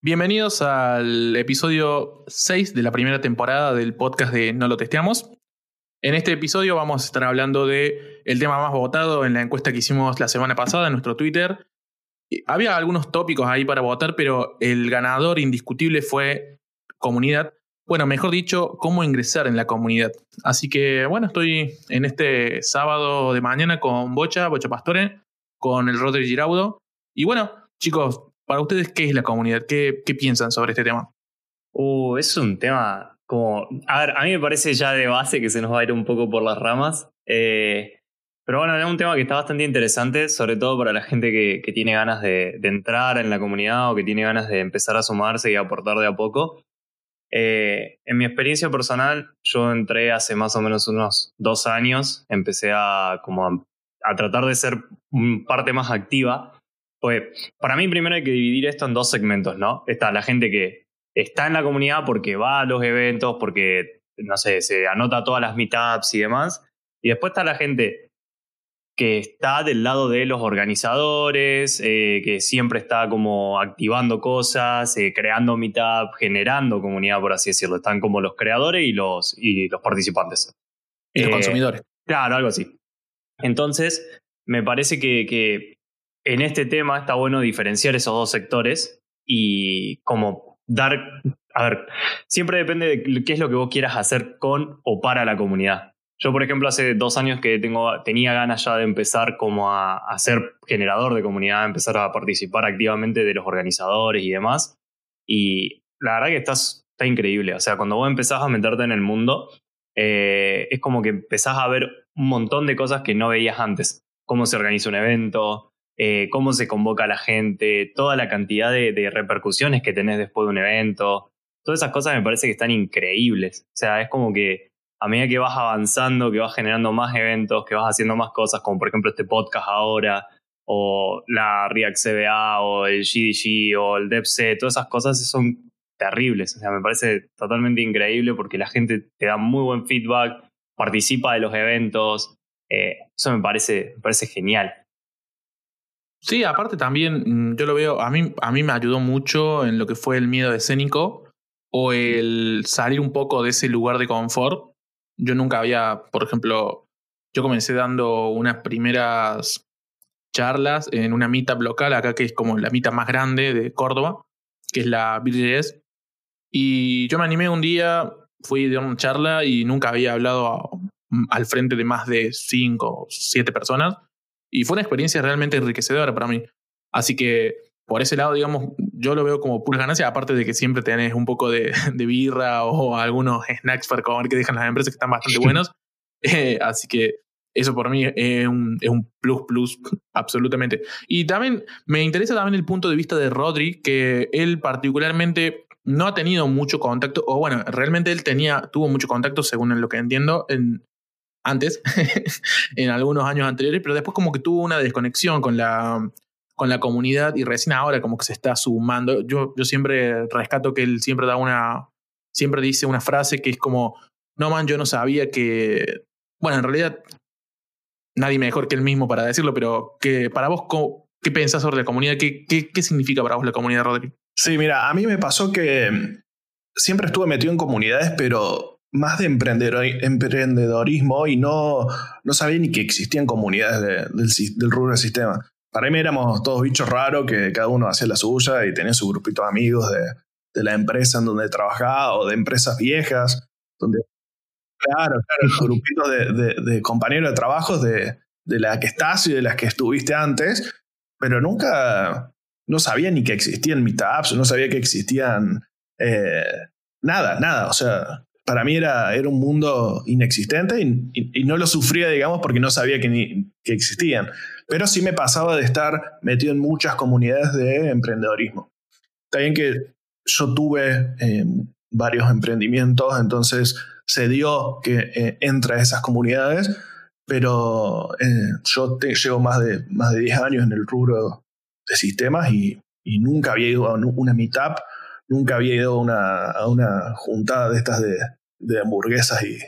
Bienvenidos al episodio 6 de la primera temporada del podcast de No lo testeamos. En este episodio vamos a estar hablando de el tema más votado en la encuesta que hicimos la semana pasada en nuestro Twitter. Había algunos tópicos ahí para votar, pero el ganador indiscutible fue comunidad. Bueno, mejor dicho, cómo ingresar en la comunidad. Así que bueno, estoy en este sábado de mañana con Bocha, Bocha Pastore, con el Rodri Giraudo. Y bueno, chicos, para ustedes, ¿qué es la comunidad? ¿Qué, piensan sobre este tema? Uh, es un tema como. A ver, a mí me parece ya de base que se nos va a ir un poco por las ramas. Eh, pero bueno, es un tema que está bastante interesante, sobre todo para la gente que, tiene ganas de, entrar en la comunidad o que tiene ganas de empezar a sumarse y aportar de a poco. Eh, en mi experiencia personal, yo entré hace más o menos unos dos años, empecé a, como a tratar de ser parte más activa pues para mí primero hay que dividir esto en dos segmentos, ¿no? Está la gente que está en la comunidad porque va a los eventos, porque, no sé, se anota todas las meetups y demás. Y después está la gente que está del lado de los organizadores, eh, que siempre está como activando cosas, eh, creando meetup, generando comunidad, por así decirlo. Están como los creadores y los, y los participantes. Y los eh, consumidores. Claro, algo así. Entonces, me parece que, que en este tema está bueno diferenciar esos dos sectores y como dar, a ver, siempre depende de qué es lo que vos quieras hacer con o para la comunidad. Yo, por ejemplo, hace dos años que tengo, tenía ganas ya de empezar como a, ser generador de comunidad, empezar a participar activamente de los organizadores y demás. Y la verdad que estás, está increíble. O sea, cuando vos empezás a meterte en el mundo, eh, es como que empezás a ver un montón de cosas que no veías antes. Cómo se organiza un evento, eh, cómo se convoca a la gente, toda la cantidad de, repercusiones que tenés después de un evento. Todas esas cosas me parece que están increíbles. O sea, es como que a medida que vas avanzando, que vas generando más eventos, que vas haciendo más cosas, como por ejemplo este podcast ahora, o la React CBA, o el GDG, o el DevC, todas esas cosas son terribles. O sea, me parece totalmente increíble porque la gente te da muy buen feedback, participa de los eventos. Eh, eso me parece, me parece genial. Sí, aparte también mm, yo lo veo, a mí, a mí me ayudó mucho en lo que fue el miedo escénico o el salir un poco de ese lugar de confort. Yo nunca había, por ejemplo, yo comencé dando unas primeras charlas en una meetup local acá que es como la mitad más grande de Córdoba, que es la BJS. Y yo me animé un día, fui de una charla y nunca había hablado al frente de más de cinco o siete personas. Y fue una experiencia realmente enriquecedora para mí. Así que por ese lado, digamos, yo lo veo como pura ganancia, aparte de que siempre tenés un poco de, de birra o algunos snacks para comer que dejan las empresas que están bastante buenos. Eh, así que eso por mí es un, es un plus plus absolutamente. Y también me interesa también el punto de vista de Rodri, que él particularmente no ha tenido mucho contacto, o bueno, realmente él tenía, tuvo mucho contacto, según lo que entiendo, en, antes, en algunos años anteriores, pero después como que tuvo una desconexión con la, con la comunidad y recién ahora como que se está sumando. Yo, yo siempre rescato que él siempre da una, siempre dice una frase que es como, no man, yo no sabía que, bueno, en realidad nadie mejor que él mismo para decirlo, pero que para vos, ¿qué pensás sobre la comunidad? ¿Qué, qué, significa para vos la comunidad, Rodri? Sí, mira, a mí me pasó que siempre estuve metido en comunidades, pero más de emprendedorismo y no, no sabía ni que existían comunidades del, del rubro del sistema. Para mí éramos todos bichos raros que cada uno hacía la suya y tenía su grupito de amigos de, de la empresa en donde trabajaba o de empresas viejas. Donde, claro, claro, grupitos de, de, de, compañeros de trabajos de, de la que estás y de las que estuviste antes, pero nunca, no sabía ni que existían meetups, no sabía que existían eh, nada, nada. O sea, para mí era, era un mundo inexistente y, no lo sufría, digamos, porque no sabía que, que existían. Pero sí me pasaba de estar metido en muchas comunidades de emprendedorismo. También que yo tuve eh, varios emprendimientos, entonces se dio que eh, entra a esas comunidades, pero eh, yo llevo más de, más de 10 años en el rubro de sistemas y, y nunca había ido a una meetup, nunca había ido a una, a una juntada de estas de, de hamburguesas y,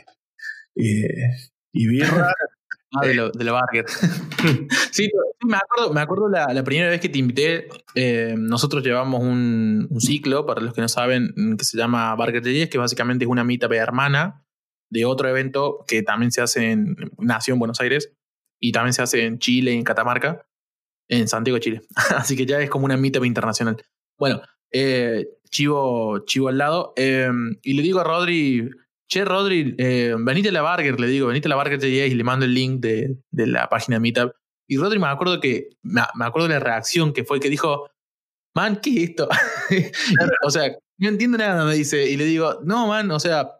y, birra. Ah, de, lo, de la Barker. sí, me acuerdo, me acuerdo la, la primera vez que te invité. Eh, nosotros llevamos un, un, ciclo, para los que no saben, que se llama Barker 10, que básicamente es una meetup hermana de otro evento que también se hace en. Nació en Buenos Aires y también se hace en Chile y en Catamarca, en Santiago, Chile. Así que ya es como una meetup internacional. Bueno, eh, chivo, chivo al lado. Eh, y le digo a Rodri che, Rodri, eh, venite a la Barger, le digo, venite a la Barger y le mando el link de, de la página de Meetup. Y Rodri me acuerdo que, me, acuerdo de la reacción que fue que dijo, man, ¿qué es esto? o sea, no entiendo nada, me dice. Y le digo, no, man, o sea,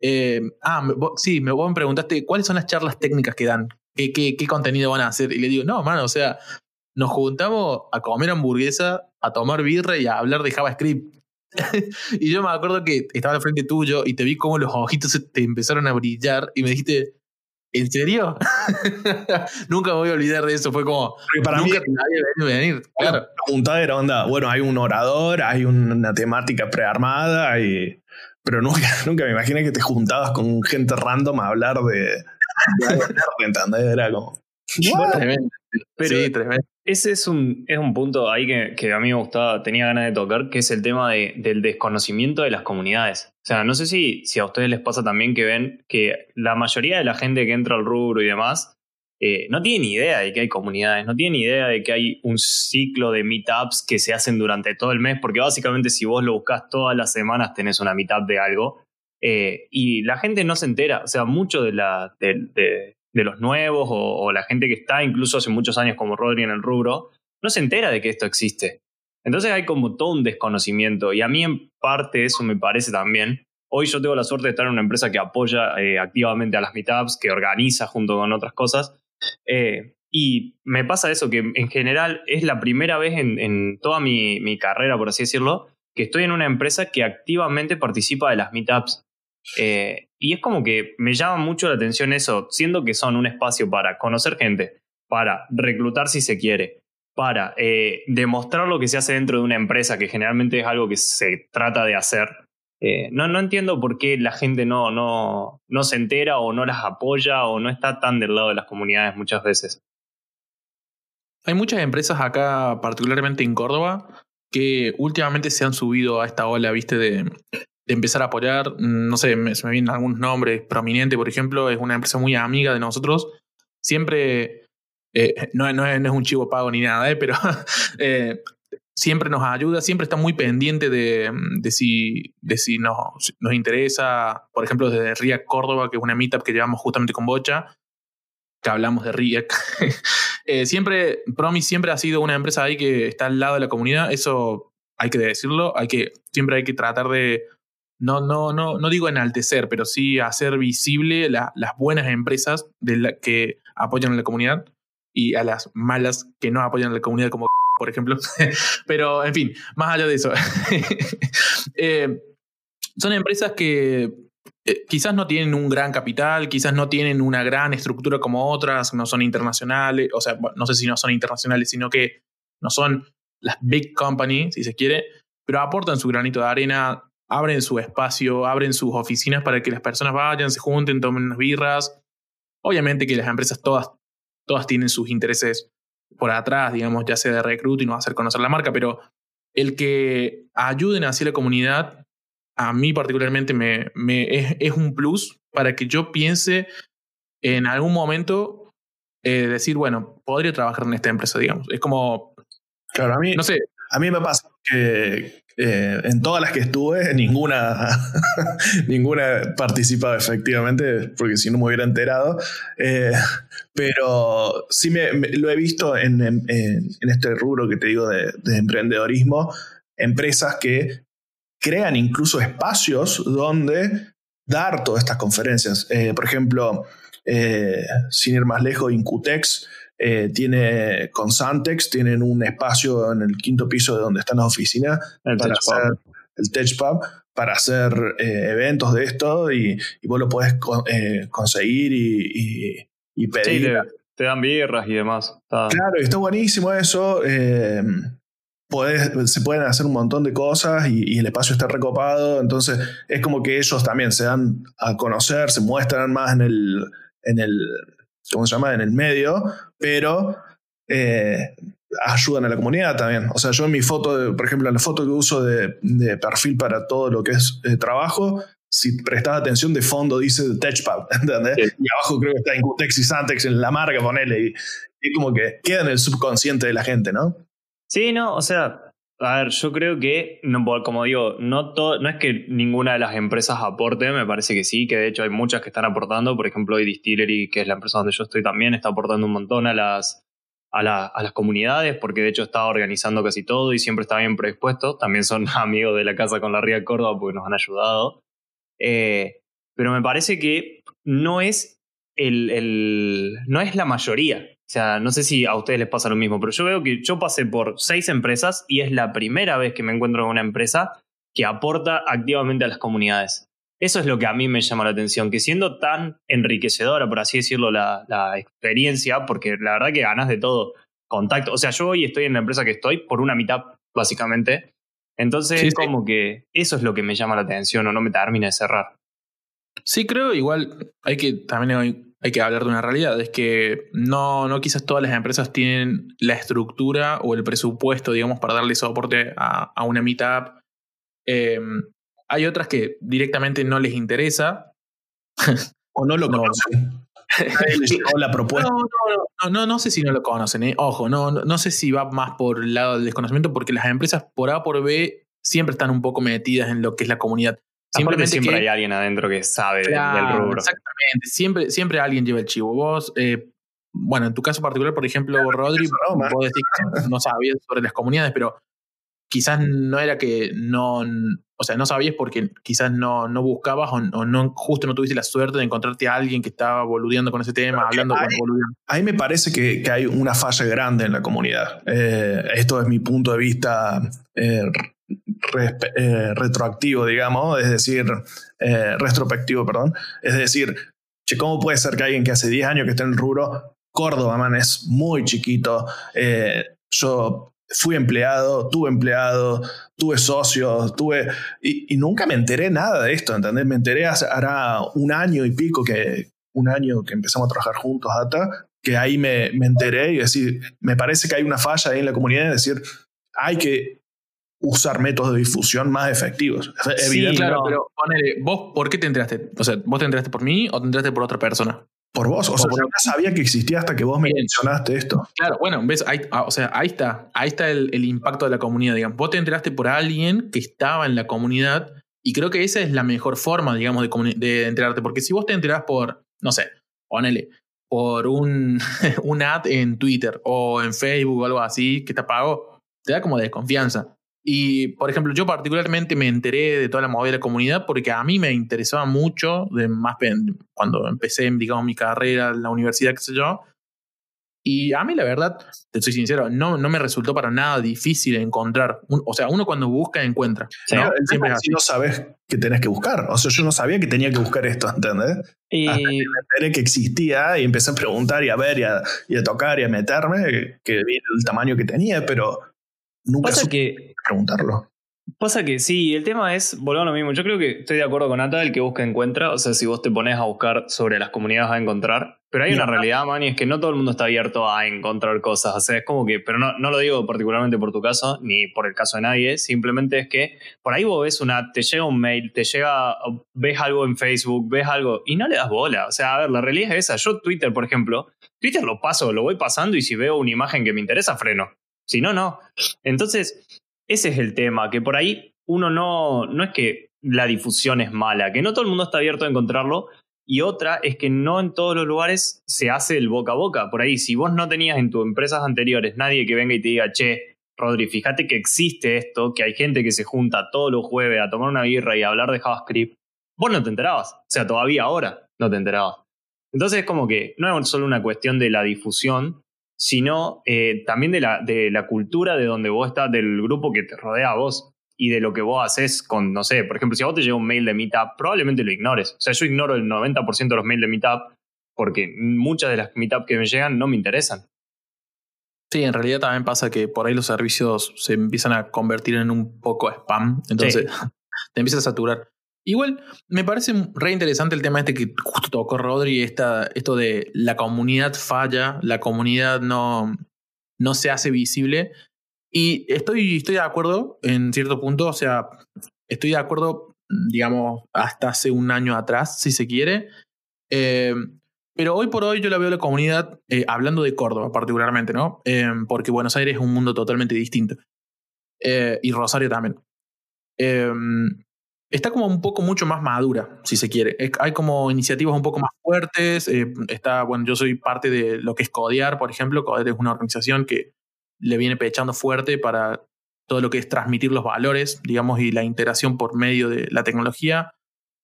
eh, ah, sí, me, vos me preguntaste cuáles son las charlas técnicas que dan, ¿Qué, qué, qué contenido van a hacer. Y le digo, no, man, o sea, nos juntamos a comer hamburguesa, a tomar birra y a hablar de JavaScript. y yo me acuerdo que estaba al frente tuyo y te vi como los ojitos te empezaron a brillar y me dijiste, ¿en serio? nunca me voy a olvidar de eso. Fue como, para nunca mí, te había venir. Claro. La pregunta era, onda, bueno, hay un orador, hay una temática prearmada, y... pero nunca, nunca me imaginé que te juntabas con gente random a hablar de... de ¿entendés? Era como... Sí, tremendo. Ese es un, es un punto ahí que, que, a mí me gustaba, tenía ganas de tocar, que es el tema de, del desconocimiento de las comunidades. O sea, no sé si, si a ustedes les pasa también que ven que la mayoría de la gente que entra al rubro y demás eh, no tiene ni idea de que hay comunidades, no tiene ni idea de que hay un ciclo de meetups que se hacen durante todo el mes, porque básicamente si vos lo buscas todas las semanas tenés una meetup de algo. Eh, y la gente no se entera, o sea, mucho de la, de, de, de los nuevos o, la gente que está incluso hace muchos años como Rodri en el rubro, no se entera de que esto existe. Entonces hay como todo un desconocimiento y a mí en parte eso me parece también. Hoy yo tengo la suerte de estar en una empresa que apoya eh, activamente a las meetups, que organiza junto con otras cosas. Eh, y me pasa eso, que en general es la primera vez en, toda mi, mi, carrera, por así decirlo, que estoy en una empresa que activamente participa de las meetups. Eh, y es como que me llama mucho la atención eso, siendo que son un espacio para conocer gente, para reclutar si se quiere, para eh, demostrar lo que se hace dentro de una empresa, que generalmente es algo que se trata de hacer. Eh, no, no entiendo por qué la gente no, no, no se entera o no las apoya o no está tan del lado de las comunidades muchas veces. Hay muchas empresas acá, particularmente en Córdoba, que últimamente se han subido a esta ola, viste, de, de empezar a apoyar. Mm, no sé, me, se me vienen algunos nombres. Prominente, por ejemplo, es una empresa muy amiga de nosotros. Siempre, eh, no, no, es, un chivo pago ni nada, eh, pero eh, siempre nos ayuda, siempre está muy pendiente de, de si, de si nos, nos interesa. Por ejemplo, desde RIAC Córdoba, que es una meetup que llevamos justamente con Bocha, que hablamos de RIAC. siempre, Promi siempre ha sido una empresa ahí que está al lado de la comunidad. Eso hay que decirlo, hay que, siempre hay que tratar de no, no, no, no digo enaltecer, pero sí hacer visible las buenas empresas de la, que apoyan a la comunidad y a las malas que no apoyan a la comunidad, como por ejemplo. pero, en fin, más allá de eso. Eh, son empresas que eh, quizás no tienen un gran capital, quizás no tienen una gran estructura como otras, no son internacionales, o sea, no sé si no son internacionales, sino que no son las big companies, si se quiere, pero aportan su granito de arena abren su espacio, abren sus oficinas para que las personas vayan, se junten, tomen unas birras. Obviamente que las empresas todas, todas tienen sus intereses por atrás, digamos, ya sea de recruiting o hacer conocer la marca, pero el que ayuden hacia la comunidad, a mí particularmente me, me es, un plus para que yo piense en algún momento eh, decir, bueno, podría trabajar en esta empresa, digamos. Es como... Claro, a mí, no sé. A mí me pasa que, eh, en todas las que estuve, ninguna, ninguna participaba efectivamente, porque si no me hubiera enterado. Eh, pero sí me, lo he visto en, en, este rubro que te digo de, emprendedorismo, empresas que crean incluso espacios donde dar todas estas conferencias. Eh, por ejemplo, sin ir más lejos, Incutex eh, tiene con Santex, tienen un espacio en el quinto piso de donde están las oficinas el para hacer el Tech Pub para hacer eh, eventos de esto y, vos lo puedes eh, conseguir y, y, pedir. te, dan birras y demás. Claro, y está buenísimo eso. se pueden hacer un montón de cosas y, el espacio está recopado. Entonces es como que ellos también se dan a conocer, se muestran más en el, en el, ¿cómo se llama?, en el medio, pero eh, ayudan a la comunidad también. O sea, yo en mi foto, por ejemplo, en la foto que uso de, perfil para todo lo que es eh, trabajo, si prestas atención de fondo dice TechPad, ¿entendés? Y abajo creo que está Incutex y Santex en la marca, ponele, y, y como que queda en el subconsciente de la gente, ¿no? Sí, no, o sea, a ver, yo creo que, como digo, no, todo, no es que ninguna de las empresas aporte, me parece que sí, que de hecho hay muchas que están aportando, por ejemplo, hoy Distillery, que es la empresa donde yo estoy también, está aportando un montón a las, a, las comunidades, porque de hecho está organizando casi todo y siempre está bien predispuesto, también son amigos de la Casa con la Ría Córdoba porque nos han ayudado, eh, pero me parece que no es, el, el, no es la mayoría. O sea, no sé si a ustedes les pasa lo mismo, pero yo veo que yo pasé por seis empresas y es la primera vez que me encuentro con una empresa que aporta activamente a las comunidades. Eso es lo que a mí me llama la atención, que siendo tan enriquecedora, por así decirlo, la, la experiencia, porque la verdad que ganas de todo, contacto. O sea, yo hoy estoy en la empresa que estoy por una mitad, básicamente. Entonces, como que eso es lo que me llama la atención o no me termina de cerrar. Sí, creo igual hay que también hay que hablar de una realidad, es que no, no quizás todas las empresas tienen la estructura o el presupuesto, digamos, para darle soporte a, una meetup. Em, hay otras que directamente no les interesa. o no lo conocen. la propuesta. No, no, no, sé si no lo conocen. ¿eh? Ojo, no, no sé si va más por el lado del desconocimiento, porque las empresas por A por B siempre están un poco metidas en lo que es la comunidad. Simplemente siempre hay alguien adentro que sabe del rubro. Exactamente, siempre, siempre alguien lleva el chivo. Vos, eh, bueno, en tu caso particular, por ejemplo, Rodri, no, vos decís que no sabías sobre las comunidades, pero quizás no era que no, o sea, no sabías porque quizás no, no buscabas o, no, justo no tuviste la suerte de encontrarte a alguien que estaba boludeando con ese tema, hablando con boludeando. Ahí me parece que, que, hay una falla grande en la comunidad. Eh, esto es mi punto de vista eh, eh, retroactivo, digamos, es decir, eh, retrospectivo, perdón. Es decir, che, ¿cómo puede ser que alguien que hace 10 años que está en el rubro, Córdoba, man, es muy chiquito, eh, yo fui empleado, tuve empleado, tuve socios, tuve. Y, nunca me enteré nada de esto, ¿entendés? Me enteré hace, un año y pico que. Un año que empezamos a trabajar juntos, hasta que ahí me, me enteré y decir, me parece que hay una falla ahí en la comunidad, es decir, hay que usar métodos de difusión más efectivos. Sí, claro, pero ponele, ¿vos por qué te enteraste? O sea, ¿vos te enteraste por mí o te enteraste por otra persona? Por vos, o, sea, yo no sabía que existía hasta que vos me mencionaste esto. Claro, bueno, ves, ahí, ah, o sea, ahí está, ahí está el, impacto de la comunidad, digamos. Vos te enteraste por alguien que estaba en la comunidad y creo que esa es la mejor forma, digamos, de, de enterarte, porque si vos te enterás por, no sé, ponele, por un, un ad en Twitter o en Facebook o algo así que te pago, te da como desconfianza. Y, por ejemplo, yo particularmente me enteré de toda la movida de la comunidad porque a mí me interesaba mucho, de más cuando empecé, digamos, mi carrera en la universidad, qué sé yo. Y a mí, la verdad, te soy sincero, no, no me resultó para nada difícil encontrar. o sea, uno cuando busca, encuentra. ¿no? Siempre si no sabes que tenés que buscar. O sea, yo no sabía que tenía que buscar esto, ¿entendés? Y... Hasta que me enteré que existía y empecé a preguntar y a ver y a, y a tocar y a meterme, que vi el tamaño que tenía, pero nunca Pasa que preguntarlo. Pasa que sí, el tema es, volvemos a lo mismo, yo creo que estoy de acuerdo con Ata, el que busca encuentra, o sea, si vos te pones a buscar sobre las comunidades a encontrar, pero hay una realidad, man, y es que no todo el mundo está abierto a encontrar cosas, o sea, es como que, pero no, no lo digo particularmente por tu caso, ni por el caso de nadie, simplemente es que por ahí vos ves una, te llega un mail, te llega, ves algo en Facebook, ves algo, y no le das bola, o sea, a ver, la realidad es esa, yo Twitter, por ejemplo, Twitter lo paso, lo voy pasando y si veo una imagen que me interesa, freno, si no, no. Entonces, ese es el tema, que por ahí uno no, no es que la difusión es mala, que no todo el mundo está abierto a encontrarlo. Y otra es que no en todos los lugares se hace el boca a boca. Por ahí, si vos no tenías en tus empresas anteriores nadie que venga y te diga, che, Rodri, fíjate que existe esto, que hay gente que se junta todos los jueves a tomar una birra y a hablar de JavaScript, vos no te enterabas. O sea, todavía ahora no te enterabas. Entonces es como que no es solo una cuestión de la difusión, sino eh, también de la, de la cultura de donde vos estás, del grupo que te rodea a vos y de lo que vos haces con, no sé, por ejemplo, si a vos te llega un mail de Meetup, probablemente lo ignores. O sea, yo ignoro el 90% de los mails de Meetup porque muchas de las Meetup que me llegan no me interesan. Sí, en realidad también pasa que por ahí los servicios se empiezan a convertir en un poco spam, entonces te empiezas a saturar. Igual me parece re interesante el tema este que justo tocó Rodri, esta, esto de la comunidad falla, la comunidad no, no se hace visible. Y estoy, estoy de acuerdo en cierto punto, o sea, estoy de acuerdo, digamos, hasta hace un año atrás, si se quiere. Eh, pero hoy por hoy yo la veo la comunidad, eh, hablando de Córdoba particularmente, ¿no? Eh, porque Buenos Aires es un mundo totalmente distinto. y Rosario también está como un poco mucho más madura, si se quiere. hay como iniciativas un poco más fuertes. Eh, está, bueno, yo soy parte de lo que es Codear, por ejemplo. Codear es una organización que le viene pechando fuerte para todo lo que es transmitir los valores, digamos, y la integración por medio de la tecnología.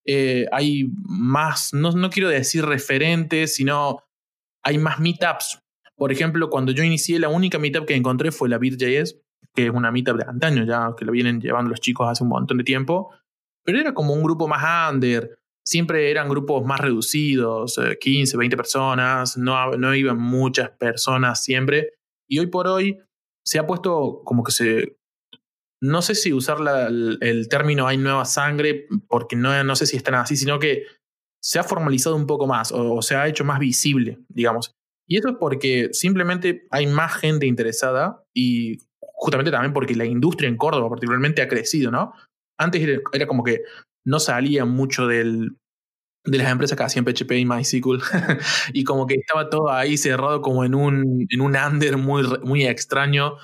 Eh, hay más, no, no quiero decir referentes, sino hay más meetups. Por ejemplo, cuando yo inicié, la única meetup que encontré fue la BitJS, que es una meetup de antaño ya, que lo vienen llevando los chicos hace un montón de tiempo pero era como un grupo más under. Siempre eran grupos más reducidos, 15, eh, 20 personas, no, no iban muchas personas siempre. Y hoy por hoy se ha puesto como que se... No sé si usar el, término hay nueva sangre, porque no, no sé si están así, sino que se ha formalizado un poco más o, se ha hecho más visible, digamos. Y esto es porque simplemente hay más gente interesada y justamente también porque la industria en Córdoba particularmente ha crecido, ¿no? Antes era, como que no salía mucho del, de las empresas que hacían PHP y MySQL y como que estaba todo ahí cerrado como en un, en un under muy, muy extraño.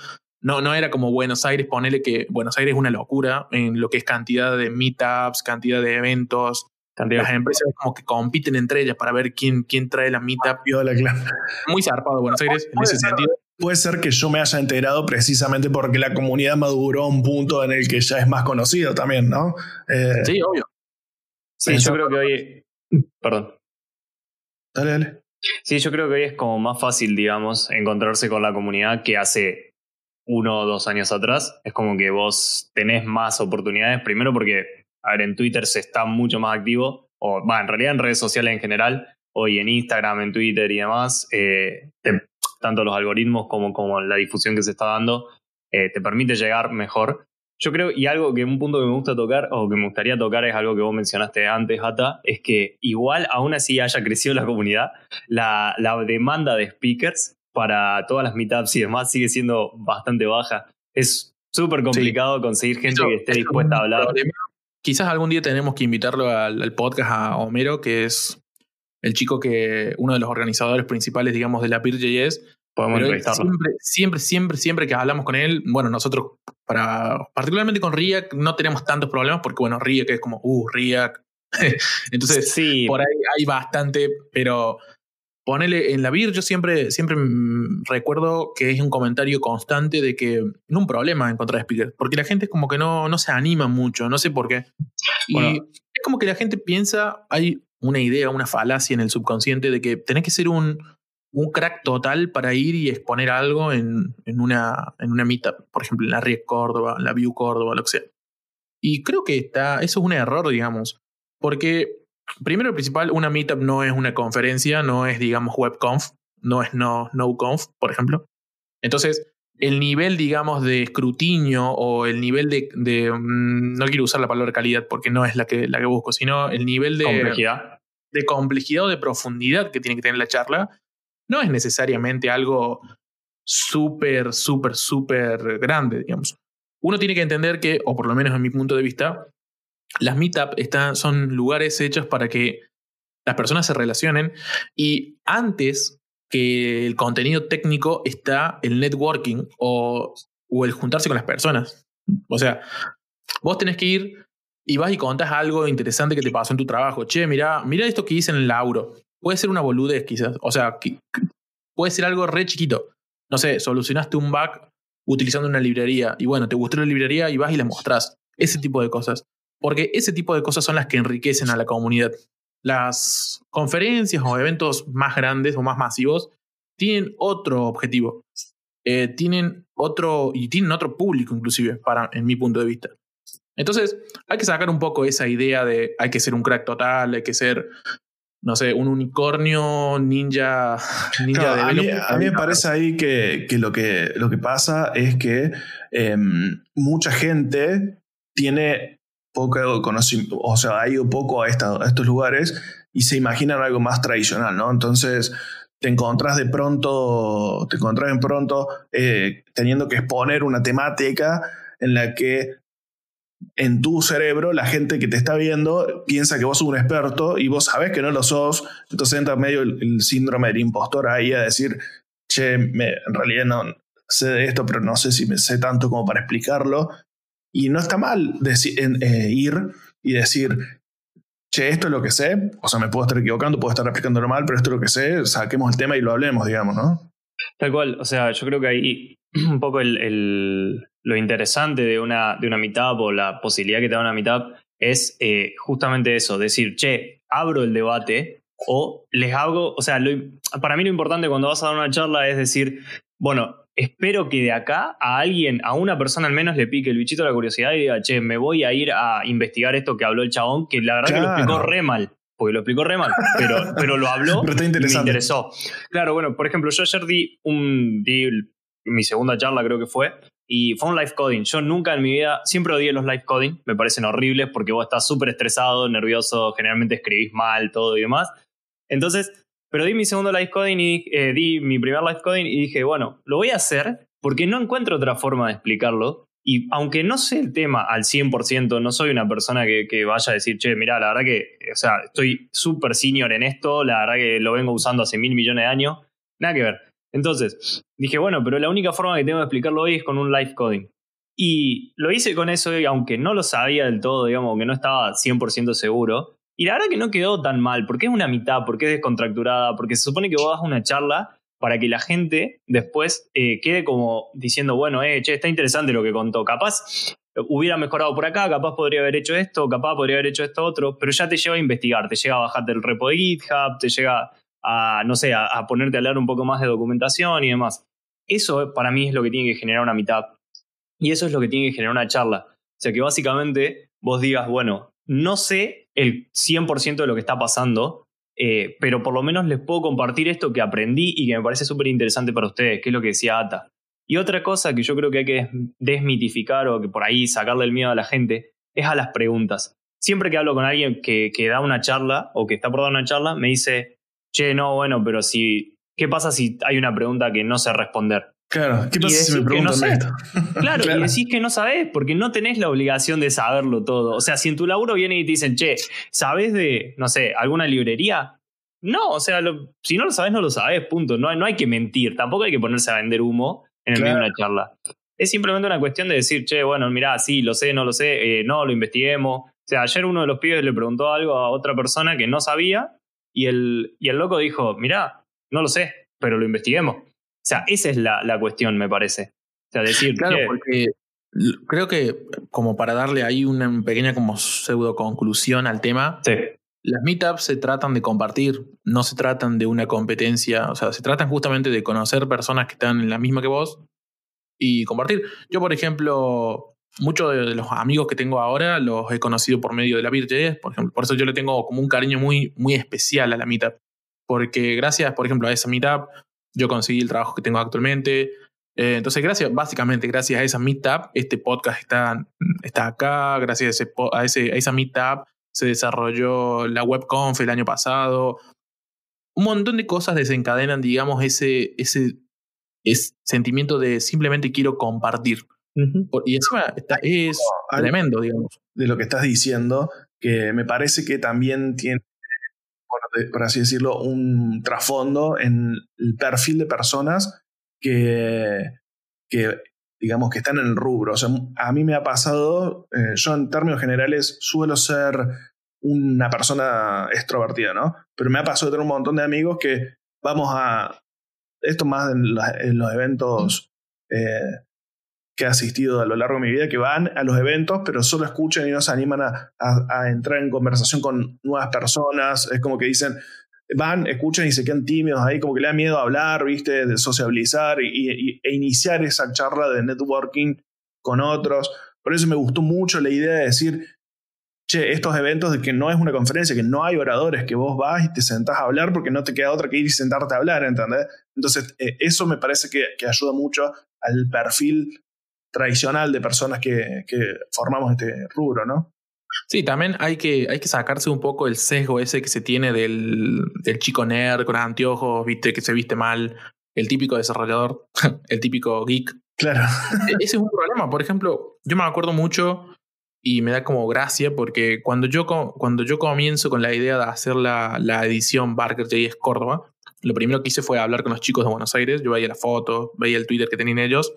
No, no era como Buenos Aires, ponele que Buenos Aires es una locura en lo que es cantidad de meetups, cantidad de eventos. Las empresas como que compiten entre ellas para ver quién, quién trae la meetup. Muy zarpado Buenos Aires en ese sentido puede ser que yo me haya enterado precisamente porque la comunidad maduró a un punto en el que ya es más conocido también, ¿no? Eh, sí, obvio. Sí, yo creo que hoy. Perdón. Dale, dale. Sí, yo creo que hoy es como más fácil, digamos, encontrarse con la comunidad que hace uno o dos años atrás. Es como que vos tenés más oportunidades, primero porque, a ver, en Twitter se está mucho más activo, o va, en realidad en redes sociales en general, hoy en Instagram, en Twitter y demás, eh, tanto los algoritmos como, como la difusión que se está dando, eh, te permite llegar mejor. Yo creo, y algo que un punto que me gusta tocar, o que me gustaría tocar, es algo que vos mencionaste antes, Ata, es que igual, aún así haya crecido la comunidad, la, la demanda de speakers para todas las meetups y demás sigue siendo bastante baja. Es súper complicado conseguir gente que esté dispuesta a hablar. Quizás algún día tenemos que invitarlo al, podcast a Homero, que es el chico que, uno de los organizadores principales, digamos, de la PeerJS. Podemos siempre, siempre, siempre, siempre que hablamos con él, bueno, nosotros, para, particularmente con React, no tenemos tantos problemas porque, bueno, React es como, uh, React. Entonces, sí. por ahí hay bastante, pero ponele en la BIR, yo siempre, siempre recuerdo que es un comentario constante de que no un problema encontrar speakers, porque la gente es como que no, no se anima mucho, no sé por qué. y es como que la gente piensa, hay una idea, una falacia en el subconsciente de que tenés que ser un, un crack total para ir y exponer algo en, en, una, en una meetup, por ejemplo, en la RIEC Córdoba, en la View Córdoba, lo que sea. Y creo que está, eso es un error, digamos, porque primero y principal, una meetup no es una conferencia, no es, digamos, webconf, no es no, noconf, por ejemplo. Entonces, el nivel, digamos, de escrutinio o el nivel de, de mm, no quiero usar la palabra calidad porque no es la que, la que busco, sino el nivel de complejidad. de complejidad o de profundidad que tiene que tener la charla, no es necesariamente algo súper, súper, súper grande, digamos. Uno tiene que entender que, o por lo menos en mi punto de vista, las meetups son lugares hechos para que las personas se relacionen y antes que el contenido técnico está el networking o, el juntarse con las personas. O sea, vos tenés que ir y vas y contás algo interesante que te pasó en tu trabajo. Che, mira, mira esto que hice en el Lauro. Puede ser una boludez quizás. O sea, puede ser algo re chiquito. No sé, solucionaste un bug utilizando una librería y bueno, te gustó la librería y vas y la mostrás. Ese tipo de cosas. Porque ese tipo de cosas son las que enriquecen a la comunidad las conferencias o eventos más grandes o más masivos tienen otro objetivo. Eh, tienen otro y tienen otro público inclusive para en mi punto de vista. Entonces hay que sacar un poco esa idea de hay que ser un crack total, hay que ser no sé, un unicornio ninja, ninja a, mí, me parece ahí que, que, lo que lo que pasa es que em, mucha gente tiene poco conocimiento, o sea, ha ido poco a, a estos lugares y se imaginan algo más tradicional, ¿no? Entonces, te encontrás de pronto, te encontrás de pronto eh, teniendo que exponer una temática en la que en tu cerebro la gente que te está viendo piensa que vos sos un experto y vos sabés que no lo sos, entonces entra medio el, síndrome del impostor ahí a decir, che, en realidad no sé de esto, pero no sé si me sé tanto como para explicarlo. Y no está mal eh, ir y decir, che, esto es lo que sé, o sea, me puedo estar equivocando, puedo estar explicándolo mal, pero esto es lo que sé, saquemos el tema y lo hablemos, digamos, ¿no? Tal cual, o sea, yo creo que ahí un poco el, lo interesante de una, de una meetup o la posibilidad que te da una meetup es eh, justamente eso, decir, che, abro el debate o les hago, o sea, para mí lo importante cuando vas a dar una charla es decir, bueno, espero que de acá a alguien, a una persona al menos, le pique el bichito de la curiosidad y diga, che, me voy a ir a investigar esto que habló el chabón, que la verdad que lo explicó re mal. Porque lo explicó re mal, pero, pero lo habló pero y me interesó. Claro, bueno, por ejemplo, yo ayer di un di mi segunda charla creo que fue, y fue un live coding. Yo nunca en mi vida, siempre odié los live coding, me parecen horribles porque vos estás súper estresado, nervioso, generalmente escribís mal, todo y demás. Entonces, pero di mi segundo live coding y eh, di mi primer live coding y dije, bueno, lo voy a hacer porque no encuentro otra forma de explicarlo. Y aunque no sé el tema al 100%, no soy una persona que, vaya a decir, che, mira, la verdad que, o sea, estoy súper senior en esto, la verdad que lo vengo usando hace mil millones de años, nada que ver. Entonces, dije, bueno, pero la única forma que tengo de explicarlo hoy es con un live coding. Y lo hice con eso, y aunque no lo sabía del todo, digamos, aunque no estaba 100% seguro, y la verdad que no quedó tan mal, porque es una mitad, porque es descontracturada, porque se supone que vos das una charla para que la gente después eh, quede como diciendo, bueno, eh, che, está interesante lo que contó. Capaz hubiera mejorado por acá, capaz podría haber hecho esto, capaz podría haber hecho esto otro, pero ya te lleva a investigar, te llega a bajarte el repo de GitHub, te llega a, no sé, a, ponerte a leer un poco más de documentación y demás. Eso para mí es lo que tiene que generar una mitad. Y eso es lo que tiene que generar una charla. O sea, que básicamente vos digas, bueno, no sé el 100% de lo que está pasando, eh, pero por lo menos les puedo compartir esto que aprendí y que me parece súper interesante para ustedes, que es lo que decía Ata. Y otra cosa que yo creo que hay que desmitificar o que por ahí sacarle el miedo a la gente es a las preguntas. Siempre que hablo con alguien que, que da una charla o que está por dar una charla, me dice, che, no, bueno, pero si, ¿qué pasa si hay una pregunta que no sé responder? Claro, ¿qué pasa si me preguntan esto? Claro, y decís que no sabés, porque no tenés la obligación de saberlo todo. O sea, si en tu laburo viene y te dicen, che, ¿sabés de, no sé, alguna librería? No, o sea, si no lo sabes, no lo sabes, punto. No, no hay que mentir, tampoco hay que ponerse a vender humo en el medio de una charla. Es simplemente una cuestión de decir, che, bueno, mirá, sí, lo sé, no lo sé, eh, no, lo investiguemos. O sea, ayer uno de los pibes le preguntó algo a otra persona que no sabía y el, y el loco dijo, mirá, no lo sé, pero lo investiguemos. O sea, esa es la, la cuestión, me parece. O sea, decir. Claro, porque creo que, como para darle ahí una pequeña como pseudo conclusión al tema, sí. las meetups se tratan de compartir, no se tratan de una competencia, o sea, se tratan justamente de conocer personas que están en la misma que vos y compartir. Yo, por ejemplo, muchos de los amigos que tengo ahora los he conocido por medio de la Virtudes, por ejemplo. Por eso yo le tengo como un cariño muy, muy especial a la meetup. Porque gracias, por ejemplo, a esa meetup yo conseguí el trabajo que tengo actualmente. Eh, entonces, gracias, básicamente, gracias a esa meetup, este podcast está, está acá, gracias a, ese, a esa meetup se desarrolló la webconf el año pasado. Un montón de cosas desencadenan, digamos, ese, ese, ese sentimiento de simplemente quiero compartir. Y encima está, es tremendo, digamos. De lo que estás diciendo, que me parece que también tiene por así decirlo, un trasfondo en el perfil de personas que, que digamos, que están en el rubro. O sea, a mí me ha pasado, eh, yo en términos generales suelo ser una persona extrovertida, ¿no? Pero me ha pasado de tener un montón de amigos que vamos a, esto más en, los eventos eh, que he asistido a lo largo de mi vida que van a los eventos, pero solo escuchan y no se animan a, a, entrar en conversación con nuevas personas. Es como que dicen, van, escuchan y se quedan tímidos ahí, como que le da miedo hablar, ¿viste? De sociabilizar y, e iniciar esa charla de networking con otros. Por eso me gustó mucho la idea de decir, che, estos eventos de que no es una conferencia, que no hay oradores, que vos vas y te sentás a hablar porque no te queda otra que ir y sentarte a hablar, ¿entendés? Entonces, eh, eso me parece que, que ayuda mucho al perfil tradicional de personas que, que formamos este rubro, ¿no? Sí, también hay que, hay que sacarse un poco el sesgo ese que se tiene del, del chico nerd con anteojos, viste, que se viste mal, el típico desarrollador, el típico geek. Claro. E-, ese es un problema. Por ejemplo, yo me acuerdo mucho y me da como gracia porque cuando yo, cuando yo comienzo con la idea de hacer la, la edición Barker JS Córdoba, lo primero que hice fue hablar con los chicos de Buenos Aires. Yo veía las fotos, veía el Twitter que tenían ellos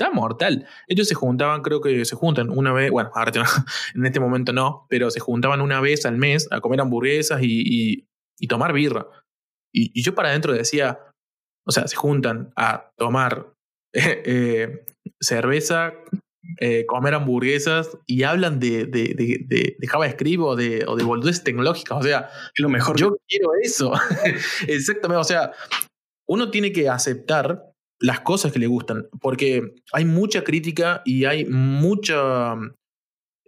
Está mortal. Ellos se juntaban, creo que se juntan una vez, bueno, ahora en este momento no, pero se juntaban una vez al mes a comer hamburguesas y, y, tomar birra. Y, yo para adentro decía, o sea, se juntan a tomar eh, cerveza, eh, comer hamburguesas y hablan de, de, de, de, JavaScript o de, o de boludeces tecnológicas. O sea, lo mejor. Yo quiero eso. Exactamente. O sea, uno tiene que aceptar las cosas que le gustan, porque hay mucha crítica y hay mucha...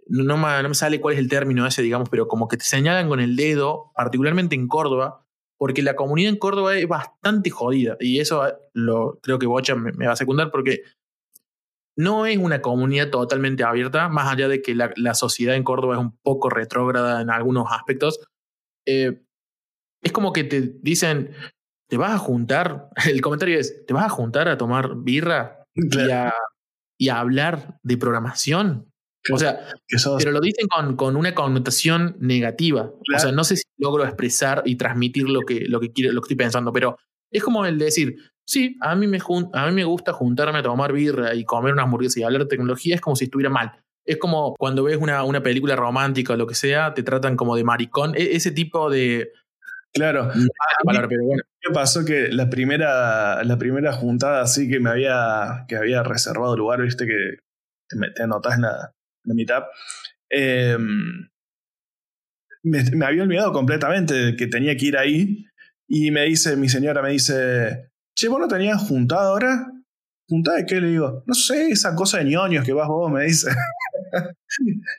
No me, sale cuál es el término ese, digamos, pero como que te señalan con el dedo, particularmente en Córdoba, porque la comunidad en Córdoba es bastante jodida y eso lo creo que Bocha me, va a secundar porque no es una comunidad totalmente abierta, más allá de que la, la sociedad en Córdoba es un poco retrógrada en algunos aspectos. Eh, es como que te dicen, te vas a juntar, el comentario es, te vas a juntar a tomar birra y, a, y, a, hablar de programación. O sea, pero lo dicen con, con una connotación negativa. O sea, no sé si logro expresar y transmitir lo que, lo, que quiero, lo que estoy pensando, pero es como el decir, sí, a mí, me a mí me gusta juntarme a tomar birra y comer unas hamburguesas y hablar de tecnología, es como si estuviera mal. Es como cuando ves una, una película romántica o lo que sea, te tratan como de maricón. E, ese tipo de, Claro. ¿Qué pasó? Que la primera, la primera juntada así que me había, que había reservado lugar, viste que te, anotás en la, mitad. Em, me, había olvidado completamente que tenía que ir ahí. Y me dice, mi señora me dice, che, ¿vos no tenías juntada ahora? ¿Juntada de qué? Le digo, no sé, esa cosa de ñoños que vas vos, me dice.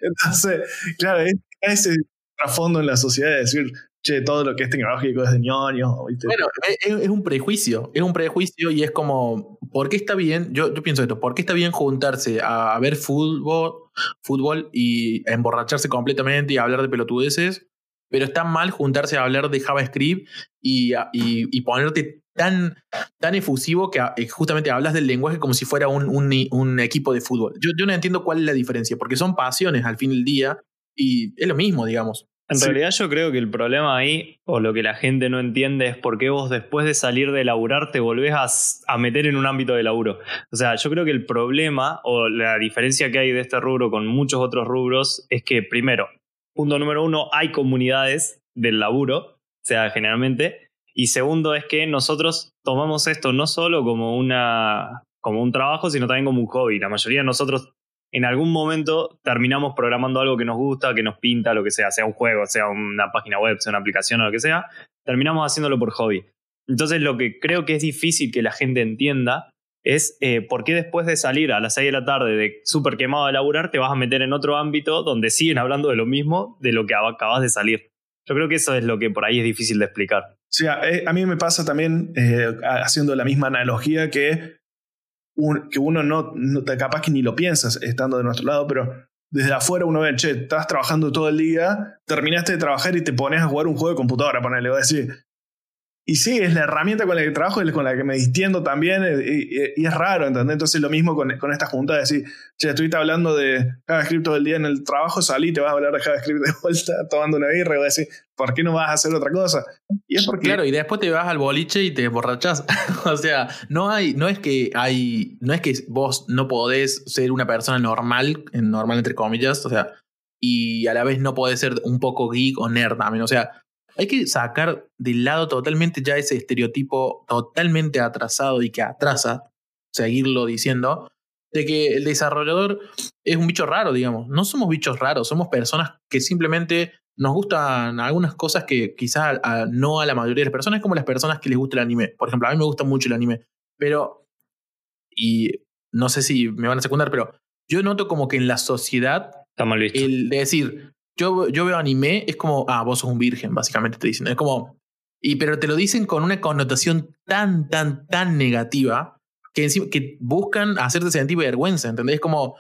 Entonces, claro, es ese trasfondo en la sociedad de decir, che, todo lo que es tecnológico es de. Bueno, es, un prejuicio, es un prejuicio y es como, ¿por qué está bien? Yo, yo pienso esto, ¿por qué está bien juntarse a, ver fútbol, fútbol y emborracharse completamente y hablar de pelotudeces? Pero está mal juntarse a hablar de JavaScript y, y, y ponerte tan, tan efusivo que justamente hablas del lenguaje como si fuera un, un, un equipo de fútbol. Yo, yo no entiendo cuál es la diferencia, porque son pasiones al fin del día y es lo mismo, digamos. En realidad yo creo que el problema ahí, o lo que la gente no entiende, es por qué vos después de salir de laburar te volvés a, meter en un ámbito de laburo. O sea, yo creo que el problema o la diferencia que hay de este rubro con muchos otros rubros es que, primero, punto número uno, hay comunidades del laburo, o sea, generalmente. Y segundo es que nosotros tomamos esto no solo como una como un trabajo, sino también como un hobby. La mayoría de nosotros en algún momento terminamos programando algo que nos gusta, que nos pinta, lo que sea, sea un juego, sea una página web, sea una aplicación o lo que sea, terminamos haciéndolo por hobby. Entonces lo que creo que es difícil que la gente entienda es eh, por qué después de salir a las 6 de la tarde de súper quemado de laburar te vas a meter en otro ámbito donde siguen hablando de lo mismo de lo que acabas de salir. Yo creo que eso es lo que por ahí es difícil de explicar. Sí, a, eh, mí me pasa también, eh, haciendo la misma analogía, que que uno no, no, capaz que ni lo piensas estando de nuestro lado, pero desde afuera uno ve, che, estás trabajando todo el día, terminaste de trabajar y te pones a jugar un juego de computadora, ponerle, voy a decir, y sí, es la herramienta con la que trabajo y con la que me distiendo también, eh, y, es raro, ¿entendés? Entonces lo mismo con, con esta junta, de decir, che, estuviste hablando de JavaScript todo el día en el trabajo, salí, te vas a hablar de JavaScript de vuelta, tomando una birra, y voy a decir, ¿por qué no vas a hacer otra cosa? Y es porque... Claro, y después te vas al boliche y te borrachas. o sea, no hay, no es que hay, no es que vos no podés ser una persona normal, normal entre comillas, o sea, y a la vez no podés ser un poco geek o nerd también, o sea, hay que sacar de lado totalmente ya ese estereotipo totalmente atrasado y que atrasa, seguirlo diciendo, de que el desarrollador es un bicho raro, digamos. No somos bichos raros, somos personas que simplemente nos gustan algunas cosas que quizás no a la mayoría de las personas, como las personas que les gusta el anime. Por ejemplo, a mí me gusta mucho el anime, pero, y no sé si me van a secundar, pero yo noto como que en la sociedad, Está mal visto. el de decir, yo, yo veo anime, es como, ah, vos sos un virgen, básicamente te dicen. Es como, y pero te lo dicen con una connotación tan, tan, tan negativa que, encima, que buscan hacerte sentir vergüenza, ¿entendés? Como,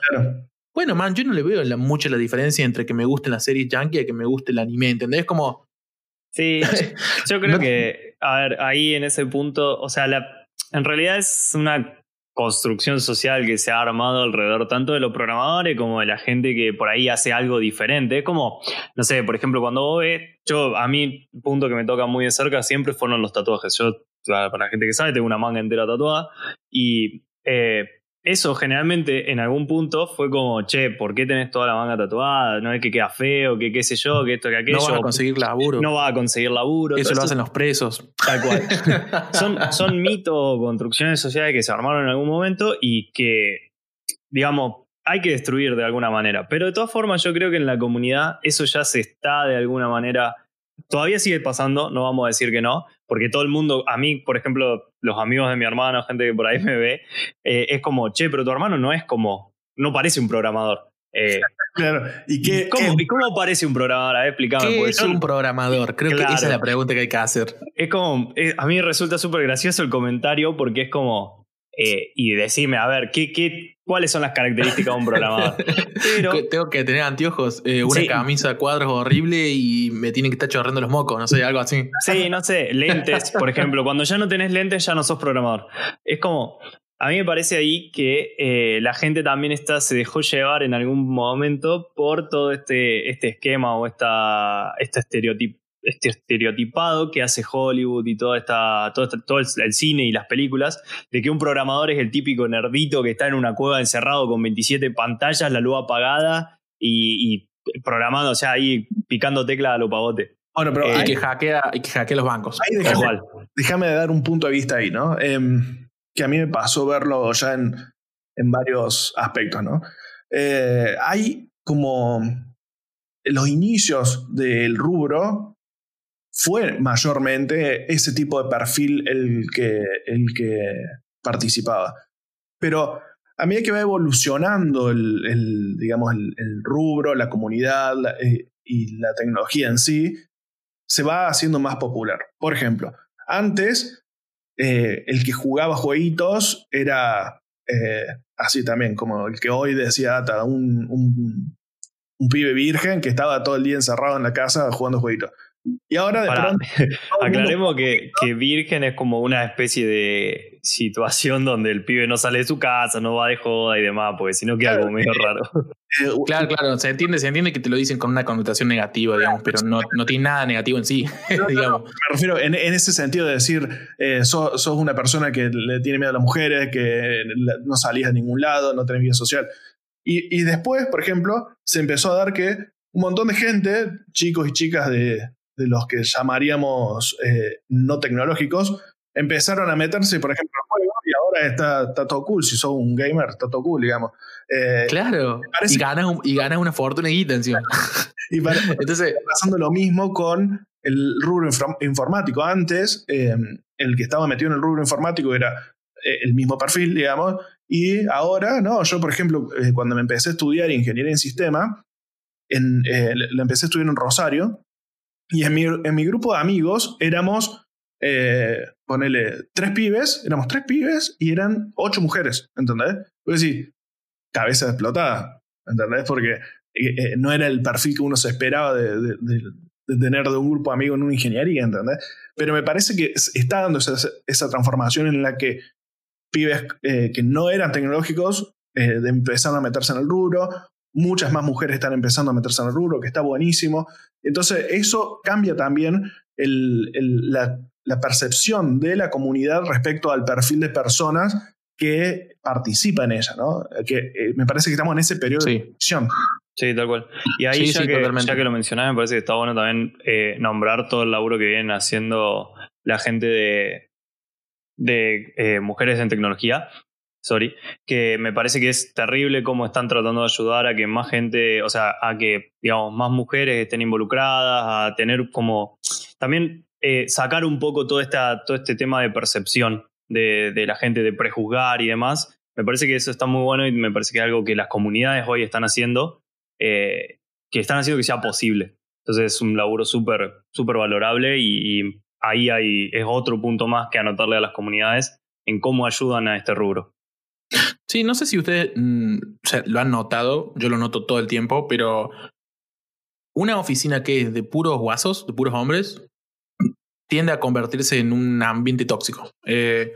bueno, man, yo no le veo mucho la diferencia entre que me guste la serie yankee y que me guste el anime, ¿entendés? Como... Sí, yo creo que, a ver, ahí en ese punto, o sea, la, en realidad es una construcción social que se ha armado alrededor tanto de los programadores como de la gente que por ahí hace algo diferente. Es como, no sé, por ejemplo, cuando vos ves, yo, a mí, punto que me toca muy de cerca siempre fueron los tatuajes. Yo, para la gente que sabe, tengo una manga entera tatuada y eh, eso generalmente en algún punto fue como, che, ¿por qué tenés toda la manga tatuada? No es que queda feo, que qué sé yo, que esto, que aquello. No va a conseguir laburo. No va a conseguir laburo. Eso lo hacen los presos. Tal cual. son, son mitos o construcciones sociales que se armaron en algún momento y que, digamos, hay que destruir de alguna manera. Pero de todas formas, yo creo que en la comunidad eso ya se está de alguna manera. Todavía sigue pasando, no vamos a decir que no, porque todo el mundo, a mí, por ejemplo, los amigos de mi hermano, gente que por ahí me ve, eh, es como, che, pero tu hermano no es como, no parece un programador. Eh, claro. ¿Y, qué, ¿cómo, ¿Y cómo parece un programador? A ver, explícame. ¿Qué es un programador? Creo que esa es la pregunta que hay que hacer. Es como, eh, a mí resulta súper gracioso el comentario porque es como, y decime, a ver, ¿qué, qué, cuáles son las características de un programador. Tengo que tener anteojos, eh, una camisa de cuadros horrible y me tienen que estar chorreando los mocos, no sé, algo así. Sí, no sé, lentes, por ejemplo. Cuando ya no tenés lentes, ya no sos programador. Es como, a mí me parece ahí que eh, la gente también está, se dejó llevar en algún momento por todo este, este esquema o esta, este estereotipo este estereotipado que hace Hollywood y toda esta, todo, todo el, cine y las películas, de que un programador es el típico nerdito que está en una cueva encerrado con 27 pantallas, la luz apagada y, programando, o sea, ahí picando tecla a lo pavote. Bueno, pero hay eh, que hackea, hay que hackea los bancos. déjame, déjame, dar un punto de vista ahí, ¿no? Em, que a mí me pasó verlo ya en, en varios aspectos, ¿no? Eh, hay como los inicios del rubro fue mayormente ese tipo de perfil el que, el que participaba. Pero a medida que va evolucionando el, digamos, el, rubro, la comunidad eh, y la tecnología en sí, se va haciendo más popular. Por ejemplo, antes eh, el que jugaba jueguitos era eh, así también, como el que hoy decía un, un, un, pibe virgen que estaba todo el día encerrado en la casa jugando jueguitos. Y ahora de pronto. Aclaremos que, que, virgen es como una especie de situación donde el pibe no sale de su casa, no va de joda y demás, porque si no queda algo medio raro. Eh, claro, claro, se entiende, se entiende que te lo dicen con una connotación negativa, digamos, pero no, no tiene nada negativo en sí. digamos. me refiero en, en, ese sentido de decir, eh, sos, una persona que le tiene miedo a las mujeres, que no salís a ningún lado, no tenés vida social. Y, y después, por ejemplo, se empezó a dar que un montón de gente, chicos y chicas de, de los que llamaríamos eh, no tecnológicos, empezaron a meterse, por ejemplo, en juegos y ahora está, está, todo cool. Si sos un gamer, está todo cool, digamos. Eh, claro. Y ganas, y ganas una fortuna y encima. y Entonces, pasando lo mismo con el rubro informático. Antes, em, el que estaba metido en el rubro informático era eh, el mismo perfil, digamos, y ahora, no, yo, por ejemplo, cuando me empecé a estudiar ingeniería en sistema, en, la empecé a estudiar en Rosario, y en mi, en mi grupo de amigos éramos, eh, ponele, tres pibes, éramos tres pibes y eran ocho mujeres, ¿entendés? Pues sí, cabeza explotada, ¿entendés? Porque eh, eh, no era el perfil que uno se esperaba de, tener de un grupo de amigos en una ingeniería, ¿entendés? Pero me parece que está dando esa, esa transformación en la que pibes que no eran tecnológicos empezaron a meterse en el rubro, muchas más mujeres están empezando a meterse en el rubro, que está buenísimo. Entonces, eso cambia también la, percepción de la comunidad respecto al perfil de personas que participan en ella, ¿no? Que eh, me parece que estamos en ese periodo de transición. Sí, tal cual. Y ahí, ya, que, ya, que, lo mencionaba, me parece que está bueno también eh, nombrar todo el laburo que vienen haciendo la gente de, de eh, mujeres en tecnología, sorry, que me parece que es terrible cómo están tratando de ayudar a que más gente, o sea, a que, digamos, más mujeres estén involucradas, a tener como, también eh, sacar un poco todo, esta, todo este tema de percepción de, de, la gente, de prejuzgar y demás. Me parece que eso está muy bueno y me parece que es algo que las comunidades hoy están haciendo, eh, que están haciendo que sea posible. Entonces es un laburo súper, súper valorable y, y ahí hay, es otro punto más que anotarle a las comunidades en cómo ayudan a este rubro. Sí, no sé si ustedes mm, lo han notado, yo lo noto todo el tiempo, pero una oficina que es de puros guasos, de puros hombres, tiende a convertirse en un ambiente tóxico. Eh,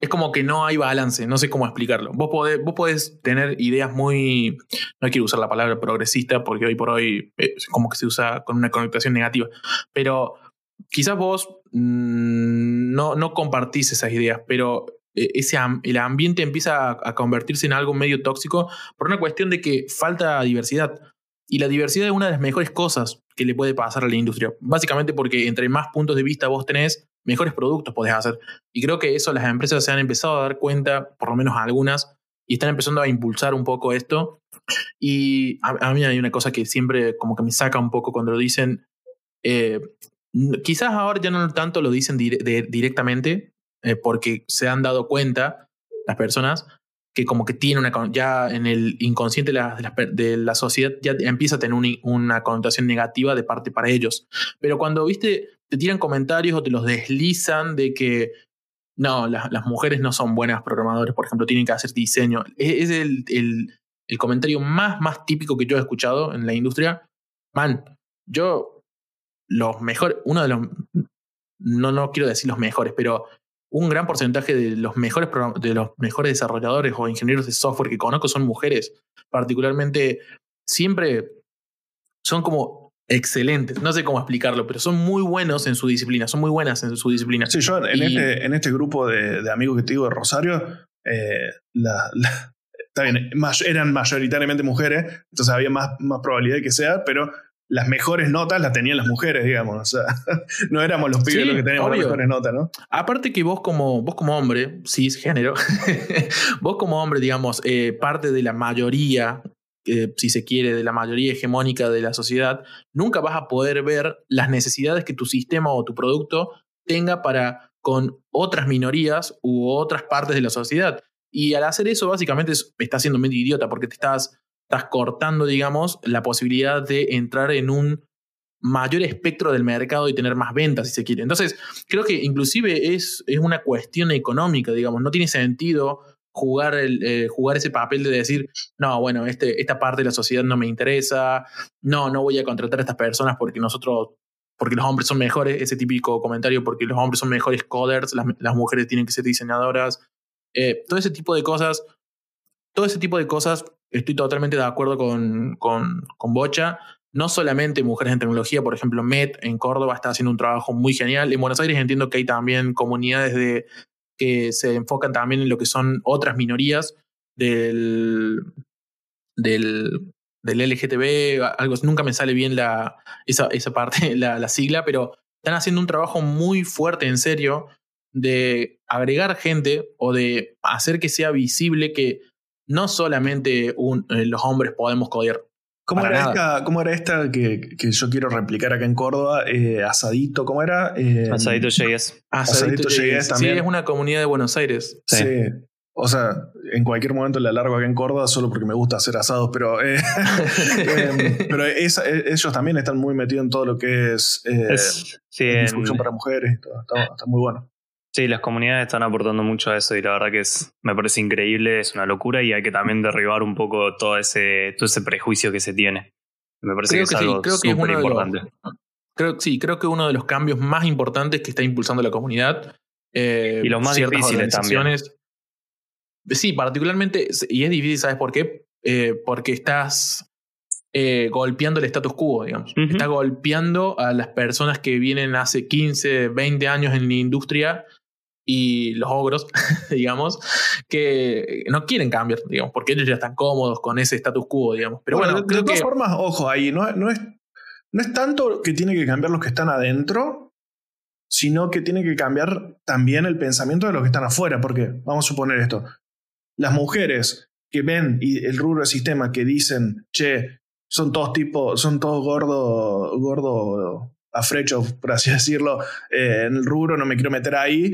es como que no hay balance, no sé cómo explicarlo. Vos podés, tener ideas muy, no quiero usar la palabra progresista porque hoy por hoy es como que se usa con una connotación negativa, pero quizás vos mm, no, compartís esas ideas, pero ese, el ambiente empieza a, convertirse en algo medio tóxico por una cuestión de que falta diversidad. Y la diversidad es una de las mejores cosas que le puede pasar a la industria. Básicamente porque entre más puntos de vista vos tenés, mejores productos podés hacer. Y creo que eso las empresas se han empezado a dar cuenta, por lo menos algunas, y están empezando a impulsar un poco esto. Y a, mí hay una cosa que siempre como que me saca un poco cuando lo dicen. Eh, quizás ahora ya no tanto lo dicen directamente, eh, porque se han dado cuenta las personas que como que tiene una ya en el inconsciente de la, de la, sociedad ya empieza a tener una connotación negativa de parte para ellos. Pero cuando, viste, te tiran comentarios o te los deslizan de que no, las mujeres no son buenas programadores, por ejemplo, tienen que hacer diseño. Es, el, el, el, comentario más, más típico que yo he escuchado en la industria. Man, yo, los mejores, uno de los, no, no quiero decir los mejores, pero un gran porcentaje de los mejores, de los mejores desarrolladores o ingenieros de software que conozco son mujeres. Particularmente, siempre son como excelentes. No sé cómo explicarlo, pero son muy buenos en su disciplina. Son muy buenas en su disciplina. Sí, yo en, este, en este grupo de, amigos que te digo de Rosario, eh, está bien, eran mayoritariamente mujeres, entonces había más, más probabilidad de que sea, pero las mejores notas las tenían las mujeres, digamos. O sea, no éramos los pibes los que teníamos las mejores notas, ¿no? Aparte que vos como, vos como hombre, cisgénero, vos como hombre, digamos, eh, parte de la mayoría, eh, si se quiere, de la mayoría hegemónica de la sociedad, nunca vas a poder ver las necesidades que tu sistema o tu producto tenga para con otras minorías u otras partes de la sociedad. Y al hacer eso, básicamente estás siendo medio idiota porque te estás estás cortando, digamos, la posibilidad de entrar en un mayor espectro del mercado y tener más ventas, si se quiere. Entonces, creo que inclusive es, es una cuestión económica, digamos, no tiene sentido jugar, el, eh, jugar ese papel de decir, no, bueno, este, esta parte de la sociedad no me interesa, no, no voy a contratar a estas personas porque nosotros, porque los hombres son mejores, ese típico comentario, porque los hombres son mejores coders, las, mujeres tienen que ser diseñadoras, eh, todo ese tipo de cosas, todo ese tipo de cosas estoy totalmente de acuerdo con, con, con Bocha. No solamente mujeres en tecnología, por ejemplo, MET en Córdoba está haciendo un trabajo muy genial. En Buenos Aires entiendo que hay también comunidades de, que se enfocan también en lo que son otras minorías del, del, del LGTB, algo, nunca me sale bien la, esa, esa parte, la, la sigla, pero están haciendo un trabajo muy fuerte, en serio, de agregar gente o de hacer que sea visible que no solamente eh, los hombres podemos codear. ¿Cómo era, esta, ¿Cómo era, esta, que, que, yo quiero replicar acá en Córdoba? Eh, asadito, ¿cómo era? Eh, Asadito JS. Asadito, JS también. Sí, es una comunidad de Buenos Aires. Sí. O sea, en cualquier momento la largo acá en Córdoba solo porque me gusta hacer asados, pero, em, pero ellos también están muy metidos en todo lo que es, es para mujeres y todo. está muy bueno. Sí, las comunidades están aportando mucho a eso y la verdad que es, me parece increíble, es una locura y hay que también derribar un poco todo ese, todo ese prejuicio que se tiene. Me parece que, es algo súper importante. creo, sí, creo que uno de los cambios más importantes que está impulsando la comunidad. Eh, y los más difíciles también. Sí, particularmente, y es difícil, ¿sabes por qué? Eh, porque estás eh, golpeando el status quo, digamos. Estás golpeando a las personas que vienen hace 15, 20 años en la industria y los ogros, digamos, que no quieren cambiar, digamos, porque ellos ya están cómodos con ese status quo, digamos. Pero bueno, de, todas formas, ojo ahí, no, no, es, no es tanto que tiene que cambiar los que están adentro, sino que tiene que cambiar también el pensamiento de los que están afuera, porque vamos a suponer esto, las mujeres que ven y el rubro del sistema que dicen, che, son todos tipos, son todos gordos, gordo afrechos, por así decirlo, eh, en el rubro, no me quiero meter ahí,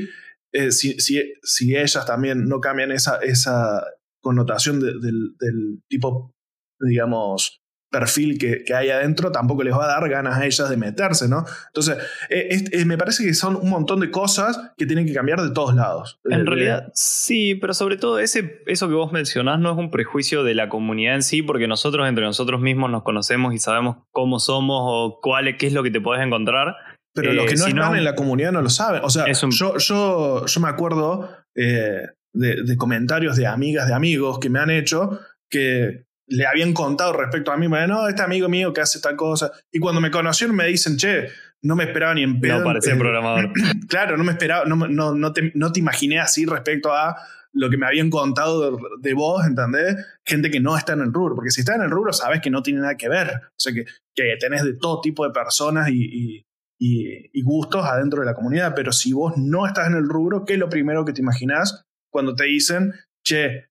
eh, si, si, ellas también no cambian esa, esa connotación del, tipo, digamos, perfil que, hay adentro, tampoco les va a dar ganas a ellas de meterse, ¿no? Entonces, eh, me parece que son un montón de cosas que tienen que cambiar de todos lados. En eh, realidad, sí, pero sobre todo ese, eso que vos mencionás no es un prejuicio de la comunidad en sí, porque nosotros entre nosotros mismos nos conocemos y sabemos cómo somos o cuál, qué es lo que te podés encontrar. Pero los que no están en la comunidad no lo saben. O sea, yo, yo, yo me acuerdo de, de comentarios de amigas de amigos que me han hecho que le habían contado respecto a mí, no, este amigo mío que hace tal cosa. Y cuando me conocieron me dicen, che, no me esperaba ni en pedo. No parece programador. claro, no me esperaba, no, no, no, te, no, te, imaginé así respecto a lo que me habían contado de, vos, ¿entendés? Gente que no está en el rubro, porque si está en el rubro sabes que no tiene nada que ver. O sea, que, que tenés de todo tipo de personas y, y, y, gustos adentro de la comunidad, pero si vos no estás en el rubro, ¿qué es lo primero que te imaginás cuando te dicen, che,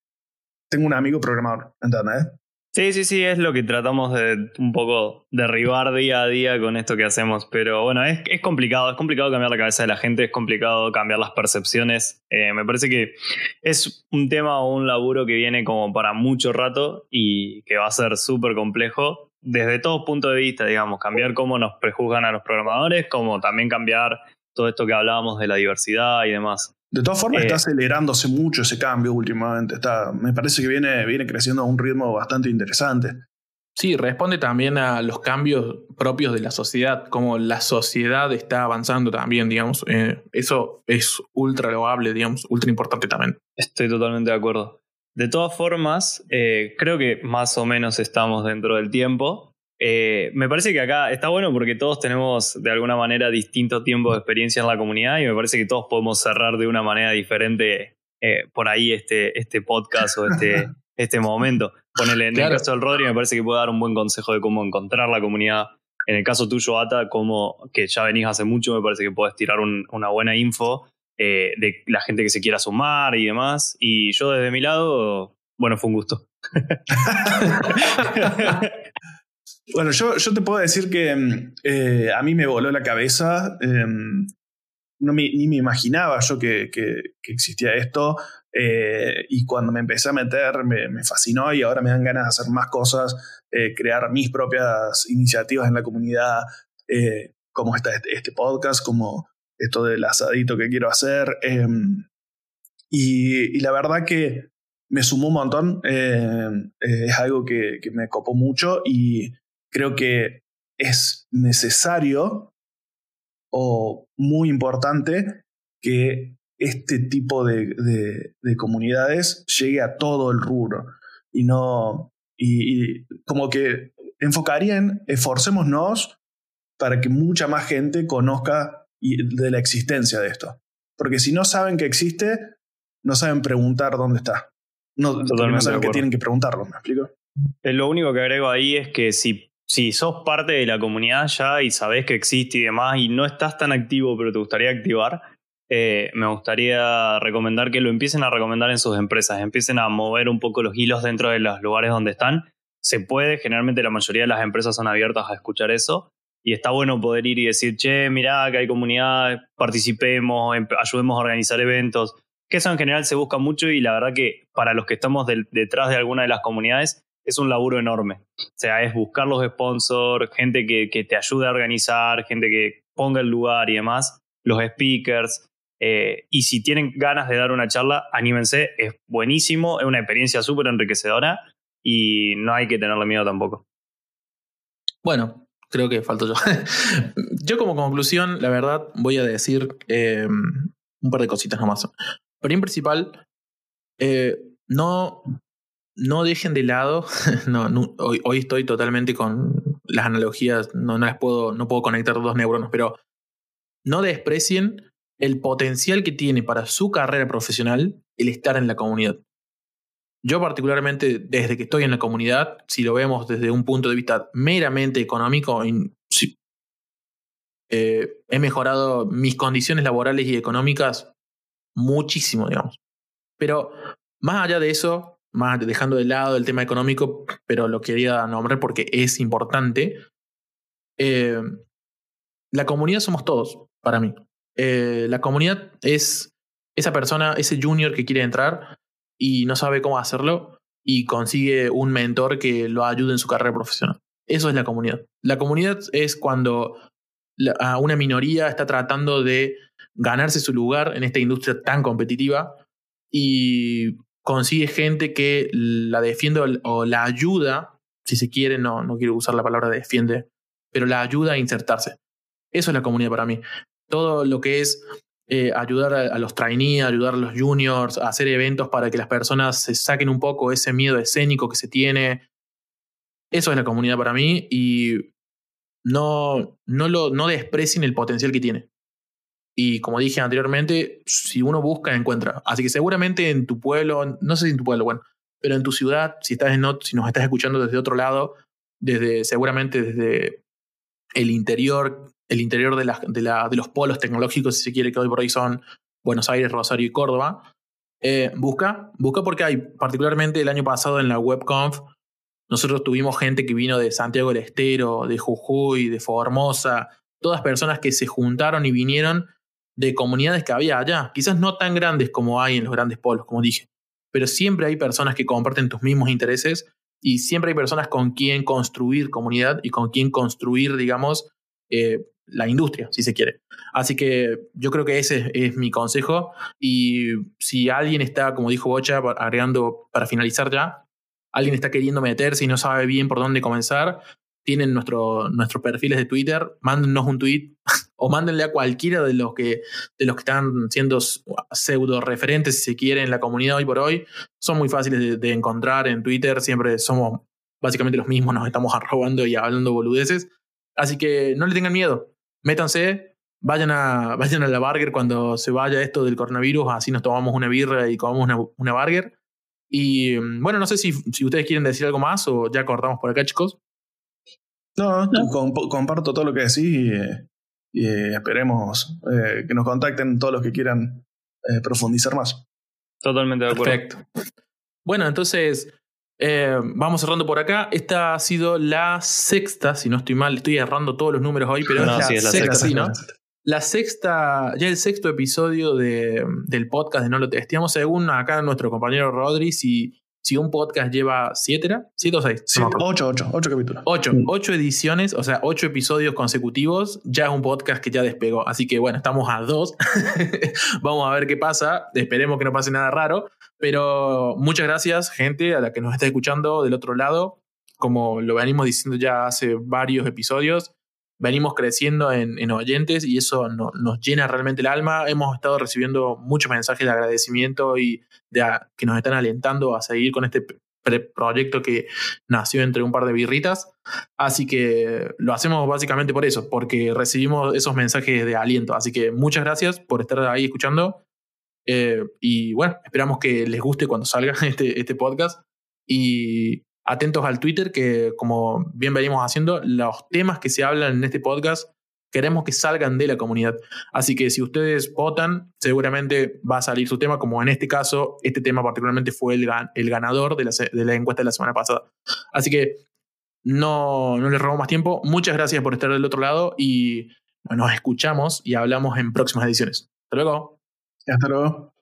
tengo un amigo programador, ¿entendés? Sí, sí, sí, es lo que tratamos de un poco derribar día a día con esto que hacemos. Pero bueno, es, es complicado, es complicado cambiar la cabeza de la gente, es complicado cambiar las percepciones. Eh, me parece que es un tema o un laburo que viene como para mucho rato y que va a ser súper complejo desde todos puntos de vista, digamos, cambiar cómo nos prejuzgan a los programadores, como también cambiar todo esto que hablábamos de la diversidad y demás. De todas formas, está eh, acelerándose mucho ese cambio últimamente. Está, me parece que viene, viene creciendo a un ritmo bastante interesante. Sí, responde también a los cambios propios de la sociedad, como la sociedad está avanzando también, digamos. Eh, eso es ultra loable, digamos, ultra importante también. Estoy totalmente de acuerdo. De todas formas, eh, creo que más o menos estamos dentro del tiempo. Eh, me parece que acá está bueno porque todos tenemos de alguna manera distinto tiempo de experiencia en la comunidad y me parece que todos podemos cerrar de una manera diferente eh, por ahí este, este podcast o este, este momento. Ponele, en el caso del Rodri me parece que puede dar un buen consejo de cómo encontrar la comunidad. En el caso tuyo, Ata, como que ya venís hace mucho, me parece que puedes tirar una buena info eh, de la gente que se quiera sumar y demás. Y yo desde mi lado, bueno, fue un gusto. Bueno, yo, yo te puedo decir que mm, eh, a mí me voló la cabeza. Em, no ni me imaginaba yo que, que, existía esto. Eh, y cuando me empecé a meter me, me, fascinó y ahora me dan ganas de hacer más cosas, crear mis propias iniciativas en la comunidad, como este, este, podcast, como esto del asadito que quiero hacer. Em, y, y, la verdad que me sumó un montón, em, es algo que, que me copó mucho y creo que es necesario o muy importante que este tipo de, comunidades llegue a todo el rubro y no y, como que enfocaría en esforcémonos para que mucha más gente conozca de la existencia de esto. Porque si no saben que existe no saben preguntar dónde está. No, no saben que tienen que preguntarlo me explico eh, lo único que agrego ahí es que si si sos parte de la comunidad ya y sabés que existe y demás y no estás tan activo pero te gustaría activar, eh, me gustaría recomendar que lo empiecen a recomendar en sus empresas, empiecen a mover un poco los hilos dentro de los lugares donde están. Se puede, generalmente la mayoría de las empresas son abiertas a escuchar eso y está bueno poder ir y decir, che, mirá que hay comunidad, participemos, ayudemos a organizar eventos, que eso en general se busca mucho y la verdad que para los que estamos detrás de alguna de las comunidades es un laburo enorme. O sea, es buscar los sponsors, gente que, que te ayude a organizar, gente que ponga el lugar y demás, los speakers. Eh, y si tienen ganas de dar una charla, anímense, es buenísimo, es una experiencia súper enriquecedora y no hay que tenerle miedo tampoco. Bueno, creo que falto yo. yo como conclusión, la verdad, voy a decir eh, un par de cositas nomás. Pero en principal, eh, no no dejen de lado, hoy, estoy totalmente con las analogías, no, no las puedo, no puedo conectar dos neuronas, pero no desprecien el potencial que tiene para su carrera profesional el estar en la comunidad. Yo particularmente, desde que estoy en la comunidad, si lo vemos desde un punto de vista meramente económico, eh, he mejorado mis condiciones laborales y económicas muchísimo, digamos. Pero más allá de eso, más dejando de lado el tema económico, pero lo quería nombrar porque es importante. Eh, la comunidad somos todos, para mí. Eh, la comunidad es esa persona, ese junior que quiere entrar y no sabe cómo hacerlo y consigue un mentor que lo ayude en su carrera profesional. Eso es la comunidad. La comunidad es cuando una minoría está tratando de ganarse su lugar en esta industria tan competitiva y consigue gente que la defiende o la ayuda, si se quiere, no, no quiero usar la palabra defiende, pero la ayuda a insertarse. Eso es la comunidad para mí. Todo lo que es eh, ayudar a, los trainees, ayudar a los juniors, hacer eventos para que las personas se saquen un poco ese miedo escénico que se tiene. Eso es la comunidad para mí y no, no, lo, no desprecien el potencial que tiene. Y como dije anteriormente, si uno busca, encuentra. Así que seguramente en tu pueblo, no sé si en tu pueblo, bueno, pero en tu ciudad, si estás si nos estás escuchando desde otro lado, desde seguramente desde el interior, el interior de, la, de, la, de los polos tecnológicos, si se quiere, que hoy por hoy son Buenos Aires, Rosario y Córdoba, eh, busca, busca porque hay, particularmente el año pasado en la WebConf, nosotros tuvimos gente que vino de Santiago del Estero, de Jujuy, de Formosa, todas personas que se juntaron y vinieron de comunidades que había allá. Quizás no tan grandes como hay en los grandes polos, como dije, pero siempre hay personas que comparten tus mismos intereses y siempre hay personas con quien construir comunidad y con quien construir, digamos, eh, la industria, si se quiere. Así que yo creo que ese es mi consejo. Y si alguien está, como dijo Bocha, agregando para finalizar ya, alguien está queriendo meterse y no sabe bien por dónde comenzar, tienen nuestro, nuestros perfiles de Twitter, mándennos un tweet o mándenle a cualquiera de los que, de los que están siendo pseudo referentes, si se quiere, en la comunidad hoy por hoy. Son muy fáciles de, encontrar en Twitter, siempre somos básicamente los mismos, nos estamos arrobando y hablando boludeces. Así que no le tengan miedo, métanse, vayan a, vayan a la Burger cuando se vaya esto del coronavirus, así nos tomamos una birra y comamos una, una Burger. Y mm, bueno, no sé si, si ustedes quieren decir algo más o ya cortamos por acá, chicos. No, comparto todo lo que decís y, esperemos eh, que nos contacten todos los que quieran eh, profundizar más. Totalmente de acuerdo. Perfecto. Bueno, entonces eh, vamos cerrando por acá. Esta ha sido la sexta, si no estoy mal, estoy errando todos los números hoy, pero es, la sexta, sí, ¿no? La sexta, ya el sexto episodio de, del podcast de No lo testeamos, según acá nuestro compañero Rodri, si si un podcast lleva siete, ¿era? ¿Siete o seis? ocho, ocho, ocho capítulos. Ocho, ocho ediciones, o sea, ocho episodios consecutivos, ya es un podcast que ya despegó. Así que bueno, estamos a dos. Vamos a ver qué pasa. Esperemos que no pase nada raro. Pero muchas gracias, gente, a la que nos está escuchando del otro lado. Como lo venimos diciendo ya hace varios episodios, venimos creciendo en, oyentes y eso nos llena realmente el alma. Hemos estado recibiendo muchos mensajes de agradecimiento y de que nos están alentando a seguir con este proyecto que nació entre un par de birritas. Así que lo hacemos básicamente por eso, porque recibimos esos mensajes de aliento. Así que muchas gracias por estar ahí escuchando. Eh, y bueno, esperamos que les guste cuando salga este, este podcast. Y atentos al Twitter, que como bien venimos haciendo, los temas que se hablan en este podcast queremos que salgan de la comunidad. Así que si ustedes votan, seguramente va a salir su tema, como en este caso, este tema particularmente fue el, el ganador de la, de la, encuesta de la semana pasada. Así que no, no les robo más tiempo. Muchas gracias por estar del otro lado y nos escuchamos y hablamos en próximas ediciones. Hasta luego. Hasta luego.